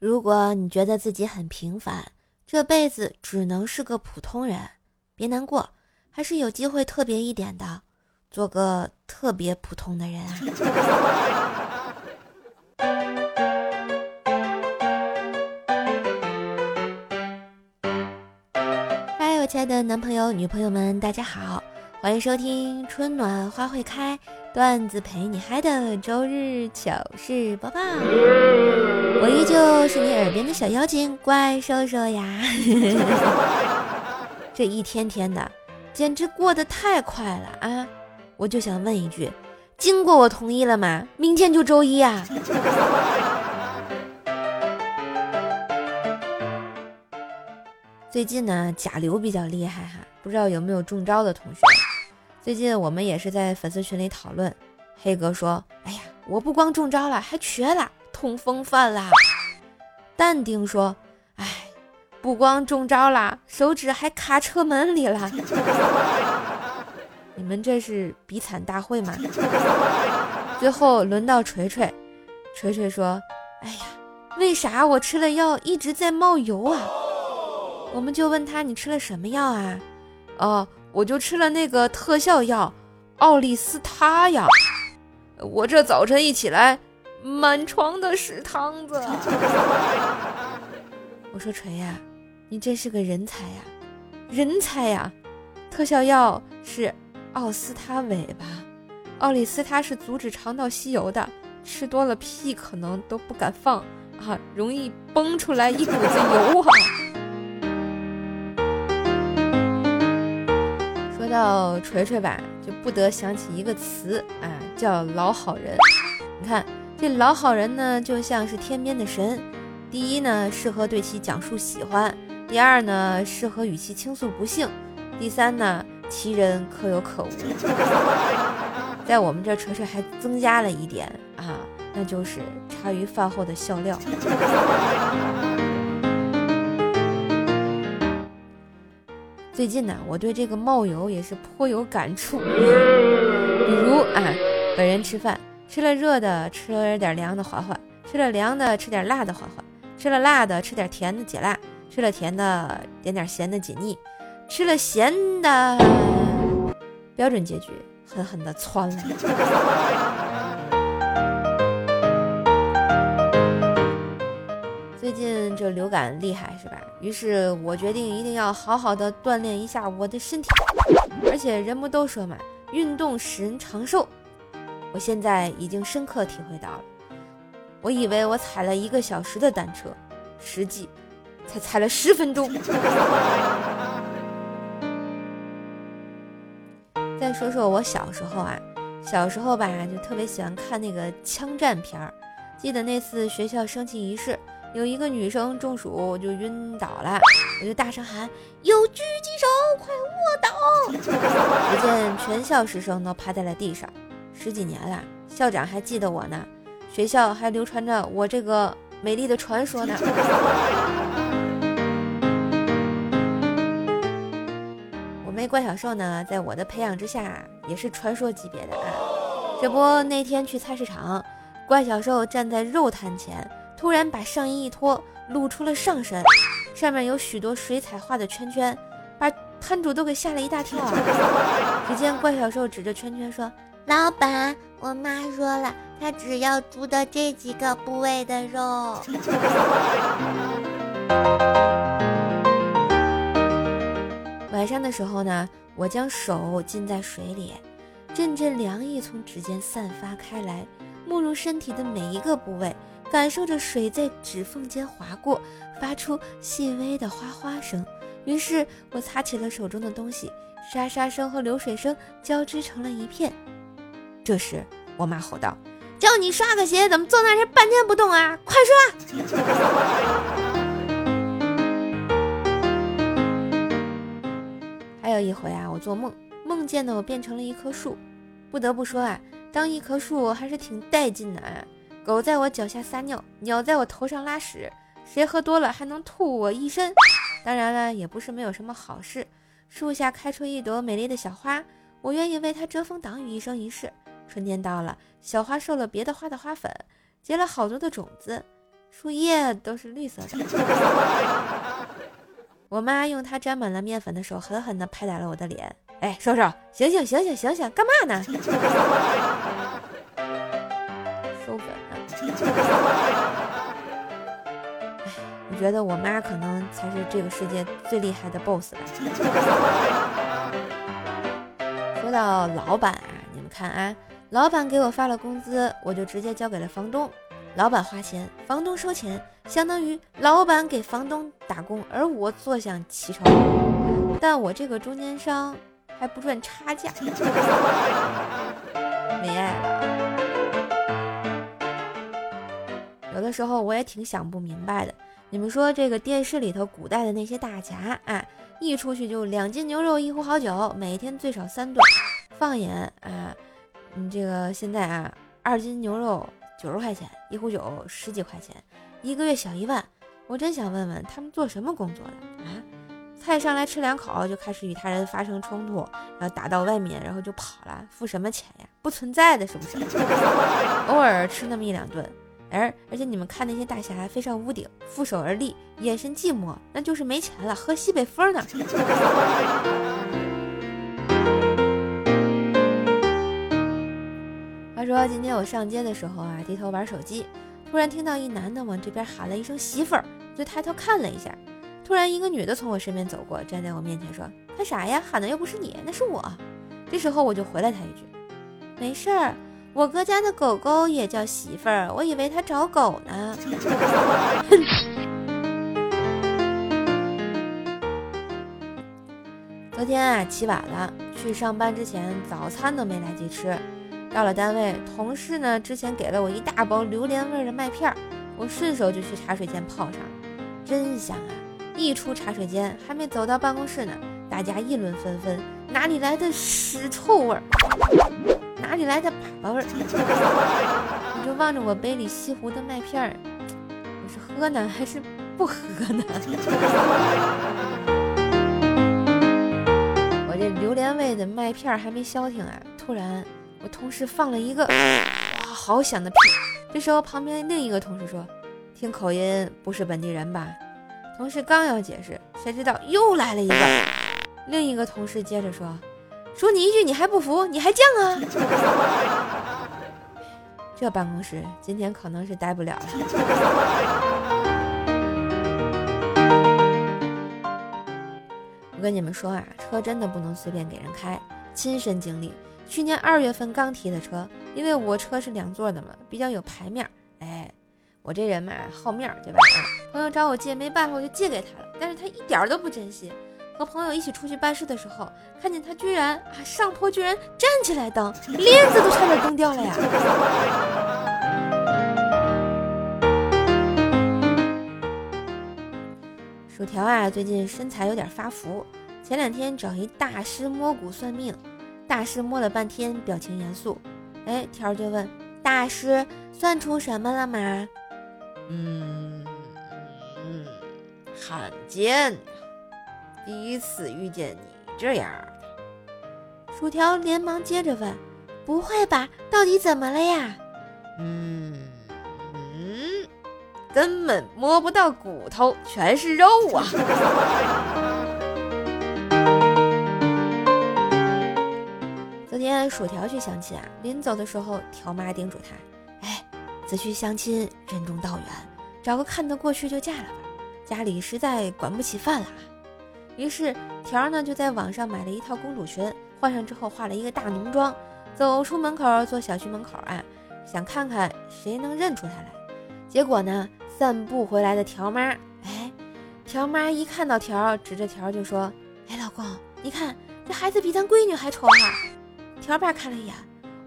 如果你觉得自己很平凡，这辈子只能是个普通人，别难过，还是有机会特别一点的，做个特别普通的人啊！嗨，我亲爱的男朋友、女朋友们，大家好，欢迎收听《春暖花会开》。段子陪你嗨的周日糗事播报，依旧是你耳边的小妖精怪兽兽呀！这一天天的，简直过得太快了啊！我就想问一句，经过我同意了吗？明天就周一啊！最近呢，甲流比较厉害哈，不知道有没有中招的同学？最近我们也是在粉丝群里讨论，黑哥说：“哎呀，我不光中招了，还瘸了，痛风犯啦。”淡定说：“哎，不光中招啦，手指还卡车门里了。”你们这是比惨大会吗？最后轮到锤锤，锤锤说：“哎呀，为啥我吃了药一直在冒油啊？”我们就问他：“你吃了什么药啊？”哦。我就吃了那个特效药，奥利司他呀！我这早晨一起来，满床的屎汤子。我说锤呀，你真是个人才呀，人才呀！特效药是奥司他韦吧？奥利司他是阻止肠道吸油的，吃多了屁可能都不敢放啊，容易崩出来一股子油啊！到锤锤吧，就不得想起一个词啊，叫老好人。你看这老好人呢，就像是天边的神。第一呢，适合对其讲述喜欢；第二呢，适合与其倾诉不幸；第三呢，其人可有可无。在我们这锤锤还增加了一点啊，那就是茶余饭后的笑料。最近呢，我对这个冒油也是颇有感触。比如啊，本人吃饭吃了热的，吃了点凉的缓缓；吃了凉的，吃点辣的缓缓；吃了辣的，吃点甜的解辣；吃了甜的，点点咸的解腻；吃了咸的，标准结局，狠狠的窜了。最近这流感厉害是吧？于是我决定一定要好好的锻炼一下我的身体。而且人不都说嘛，运动使人长寿。我现在已经深刻体会到了。我以为我踩了一个小时的单车，实际才踩了十分钟。再说说我小时候啊，小时候吧就特别喜欢看那个枪战片儿。记得那次学校升旗仪式。有一个女生中暑就晕倒了，我就大声喊：“有狙击手，快卧倒！” 只见全校师生都趴在了地上。十几年了，校长还记得我呢，学校还流传着我这个美丽的传说呢。我妹怪小兽呢，在我的培养之下，也是传说级别的啊。这不，那天去菜市场，怪小兽站在肉摊前。突然把上衣一脱，露出了上身，上面有许多水彩画的圈圈，把摊主都给吓了一大跳。见怪小兽指着圈圈说：“老板，我妈说了，她只要猪的这几个部位的肉。”晚上的时候呢，我将手浸在水里，阵阵凉意从指尖散发开来，没入身体的每一个部位。感受着水在指缝间划过，发出细微的哗哗声。于是我擦起了手中的东西，沙沙声和流水声交织成了一片。这时我妈吼道：“叫你刷个鞋，怎么坐那儿半天不动啊？快刷！” 还有一回啊，我做梦，梦见的我变成了一棵树。不得不说啊，当一棵树还是挺带劲的啊。狗在我脚下撒尿，鸟在我头上拉屎，谁喝多了还能吐我一身。当然了，也不是没有什么好事。树下开出一朵美丽的小花，我愿意为它遮风挡雨一生一世。春天到了，小花受了别的花的花粉，结了好多的种子。树叶都是绿色的。我妈用她沾满了面粉的手狠狠地拍打了我的脸。哎，瘦瘦，醒醒醒醒醒醒，干嘛呢？收粉呢？觉得我妈可能才是这个世界最厉害的 boss 吧。说到老板啊，你们看啊，老板给我发了工资，我就直接交给了房东。老板花钱，房东收钱，相当于老板给房东打工，而我坐享其成。但我这个中间商。还不赚差价，没爱了。有的时候我也挺想不明白的。你们说这个电视里头古代的那些大侠啊，一出去就两斤牛肉一壶好酒，每天最少三顿。放眼啊，你这个现在啊，二斤牛肉九十块钱，一壶酒十几块钱，一个月小一万。我真想问问他们做什么工作的啊？菜上来吃两口就开始与他人发生冲突，然后打到外面，然后就跑了，付什么钱呀？不存在的，是不是？偶尔吃那么一两顿，而而且你们看那些大侠飞上屋顶，负手而立，眼神寂寞，那就是没钱了，喝西北风呢。话说今天我上街的时候啊，低头玩手机，突然听到一男的往这边喊了一声媳妇儿，就抬头看了一下。突然，一个女的从我身边走过，站在我面前说：“看啥呀？喊的又不是你，那是我。”这时候我就回了她一句：“没事儿，我哥家的狗狗也叫媳妇儿，我以为他找狗呢。”昨天啊，起晚了，去上班之前早餐都没来及吃。到了单位，同事呢之前给了我一大包榴莲味的麦片，我顺手就去茶水间泡上，真香啊！一出茶水间，还没走到办公室呢，大家议论纷纷，哪里来的屎臭味儿？哪里来的粑粑味儿？我就望着我杯里西湖的麦片儿，我是喝呢还是不喝呢？我这榴莲味的麦片儿还没消停啊，突然我同事放了一个哇好响的屁。这时候旁边另一个同事说：“听口音不是本地人吧？”同事刚要解释，谁知道又来了一个。另一个同事接着说：“说你一句你还不服，你还犟啊！” 这办公室今天可能是待不了了。我跟你们说啊，车真的不能随便给人开，亲身经历。去年二月份刚提的车，因为我车是两座的嘛，比较有排面。哎，我这人嘛，好面儿对吧？啊朋友找我借，没办法，我就借给他了。但是他一点都不珍惜。和朋友一起出去办事的时候，看见他居然啊上坡居然站起来蹬，链子都差点蹬掉了呀！薯条啊，最近身材有点发福。前两天找一大师摸骨算命，大师摸了半天，表情严肃。哎，条儿就问大师算出什么了吗？嗯。罕见，第一次遇见你这样的。薯条连忙接着问：“不会吧？到底怎么了呀？”“嗯嗯，根本摸不到骨头，全是肉啊！” 昨天薯条去相亲啊，临走的时候，条妈叮嘱他：“哎，此去相亲，任重道远，找个看得过去就嫁了吧。”家里实在管不起饭了，于是条呢就在网上买了一套公主裙，换上之后化了一个大浓妆，走出门口，坐小区门口啊，想看看谁能认出她来。结果呢，散步回来的条妈，哎，条妈一看到条，指着条就说：“哎，老公，你看这孩子比咱闺女还丑啊！”条爸看了一眼，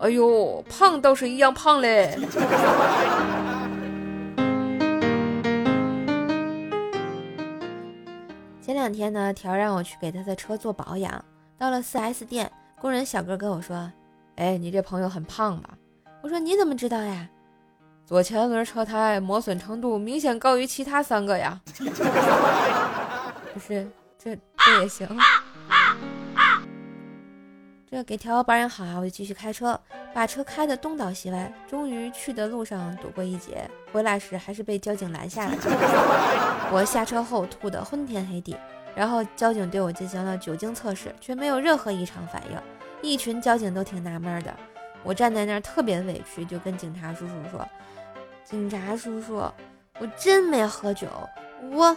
哎呦，胖倒是一样胖嘞。两天呢，条让我去给他的车做保养。到了 4S 店，工人小哥跟我说：“哎，你这朋友很胖吧？”我说：“你怎么知道呀？”左前轮车胎磨损程度明显高于其他三个呀。不是，这这也行。这给条保养好啊，我就继续开车，把车开得东倒西歪，终于去的路上躲过一劫，回来时还是被交警拦下了。我下车后吐得昏天黑地，然后交警对我进行了酒精测试，却没有任何异常反应。一群交警都挺纳闷的，我站在那儿特别委屈，就跟警察叔叔说：“警察叔叔，我真没喝酒，我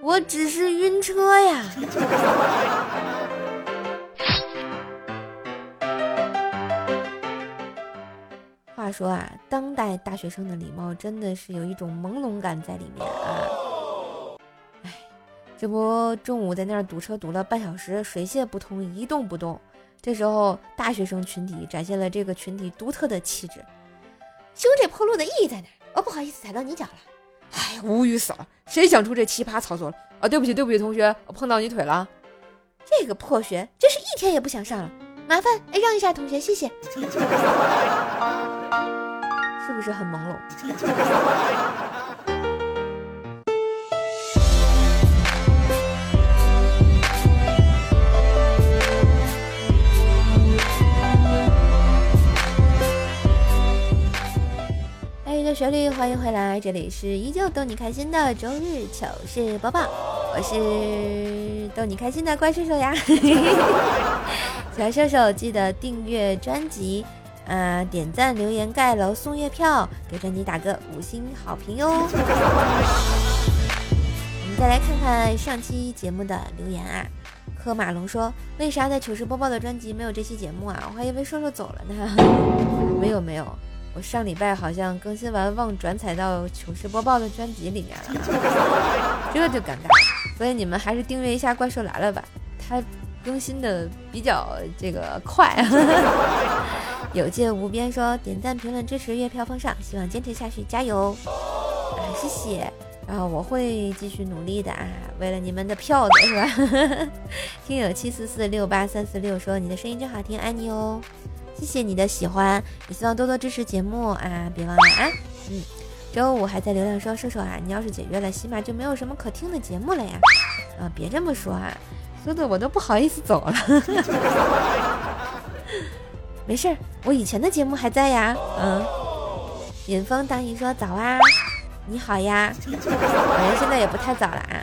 我只是晕车呀。”话说啊，当代大学生的礼貌真的是有一种朦胧感在里面啊！这不中午在那儿堵车堵了半小时，水泄不通，一动不动。这时候大学生群体展现了这个群体独特的气质。修这破路的意义在哪？哦，不好意思，踩到你脚了。哎，无语死了！谁想出这奇葩操作了？啊，对不起，对不起，同学，我碰到你腿了。这个破学真是一天也不想上了。麻烦哎，让一下同学，谢谢。是不是很朦胧？旋律，欢迎回来，这里是依旧逗你开心的周日糗事播报，我是逗你开心的怪兽兽呀。小射手记得订阅专辑，啊，点赞、留言、盖楼、送月票，给专辑打个五星好评哟。我们再来看看上期节目的留言啊。柯马龙说：“为啥在糗事播报的专辑没有这期节目啊？我还以为瘦瘦走了呢。没 有没有，我上礼拜好像更新完忘转载到糗事播报的专辑里面了，这就尴尬。所以你们还是订阅一下怪兽来了吧，它。”更新的比较这个快，有界无边说点赞评论支持月票奉上，希望坚持下去，加油！啊，谢谢，然后我会继续努力的啊，为了你们的票子是吧？听友七四四六八三四六说你的声音真好听，爱你哦，谢谢你的喜欢，也希望多多支持节目啊，别忘了啊，嗯，周五还在流量说，说说啊，你要是解约了，起码就没有什么可听的节目了呀，啊，别这么说啊。说的我都不好意思走了，没事儿，我以前的节目还在呀。嗯，尹峰当一说早啊，你好呀，反正现在也不太早了啊。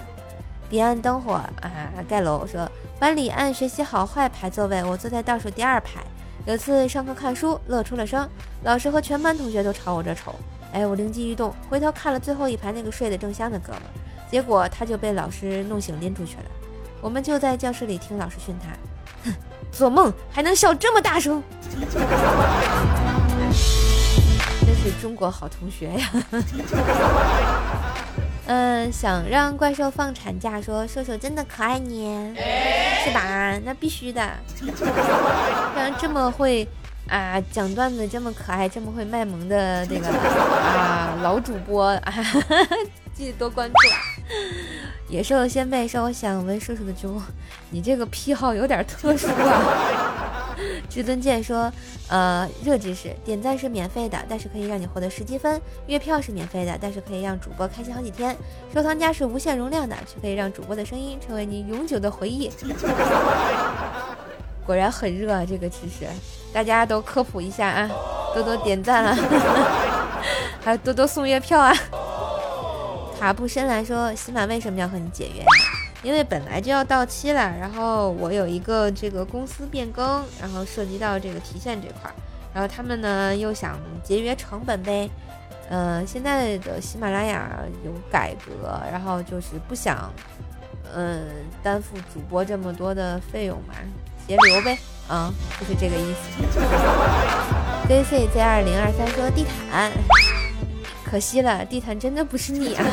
彼岸灯火啊，盖楼说班里按学习好坏排座位，我坐在倒数第二排。有次上课看书乐出了声，老师和全班同学都朝我这瞅。哎，我灵机一动，回头看了最后一排那个睡得正香的哥们，结果他就被老师弄醒拎出去了。我们就在教室里听老师训他，哼，做梦还能笑这么大声，真是中国好同学呀。嗯，想让怪兽放产假，说兽兽真的可爱你，是吧？那必须的。像这么会啊讲段子，这么可爱，这么会卖萌的这个啊老主播啊，记得多关注。野兽先辈说：“我想问兽兽的猪，你这个癖好有点特殊啊。”至尊剑说：“呃，热知识，点赞是免费的，但是可以让你获得十积分；月票是免费的，但是可以让主播开心好几天；收藏夹是无限容量的，却可以让主播的声音成为你永久的回忆。”果然很热啊，这个知识，大家都科普一下啊，多多点赞啊，还有多多送月票啊。卡布申来说：“喜马为什么要和你解约？因为本来就要到期了，然后我有一个这个公司变更，然后涉及到这个提现这块儿，然后他们呢又想节约成本呗。嗯，现在的喜马拉雅有改革，然后就是不想嗯担负主播这么多的费用嘛，节流呗。啊，就是这个意思。Z C Z 二零二三说地毯。”可惜了，地毯真的不是你啊！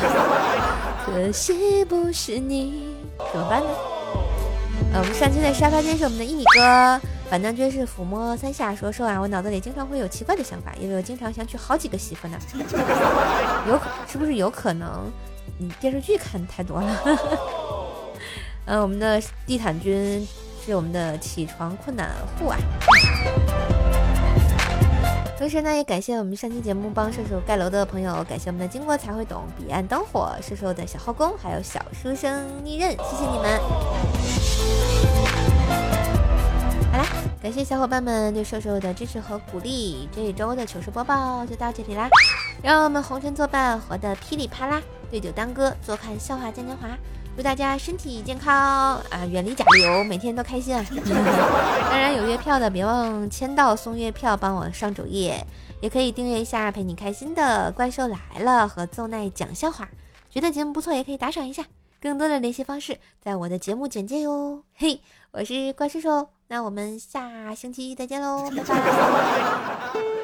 可惜不是你，怎么办呢？呃，我们上期在沙发间是我们的一米哥，板凳君是抚摸三下说说啊，我脑子里经常会有奇怪的想法，因为我经常想娶好几个媳妇呢。有是不是有可能？你电视剧看太多了。嗯，我们的地毯君是我们的起床困难户啊。同时呢，也感谢我们上期节目帮射手盖楼的朋友，感谢我们的经过才会懂、彼岸灯火、射手的小后宫，还有小书生逆刃，谢谢你们。好啦，感谢小伙伴们对瘦瘦的支持和鼓励，这一周的糗事播报就到这里啦，让我们红尘作伴，活得噼里啪啦，对酒当歌，坐看笑话嘉年华，祝大家身体健康啊，远离甲流，每天都开心啊！当然有月票的别忘签到送月票，帮我上主页，也可以订阅一下陪你开心的怪兽来了和奏奈讲笑话，觉得节目不错也可以打赏一下。更多的联系方式在我的节目简介哟。嘿，我是怪兽兽，那我们下星期再见喽，拜拜。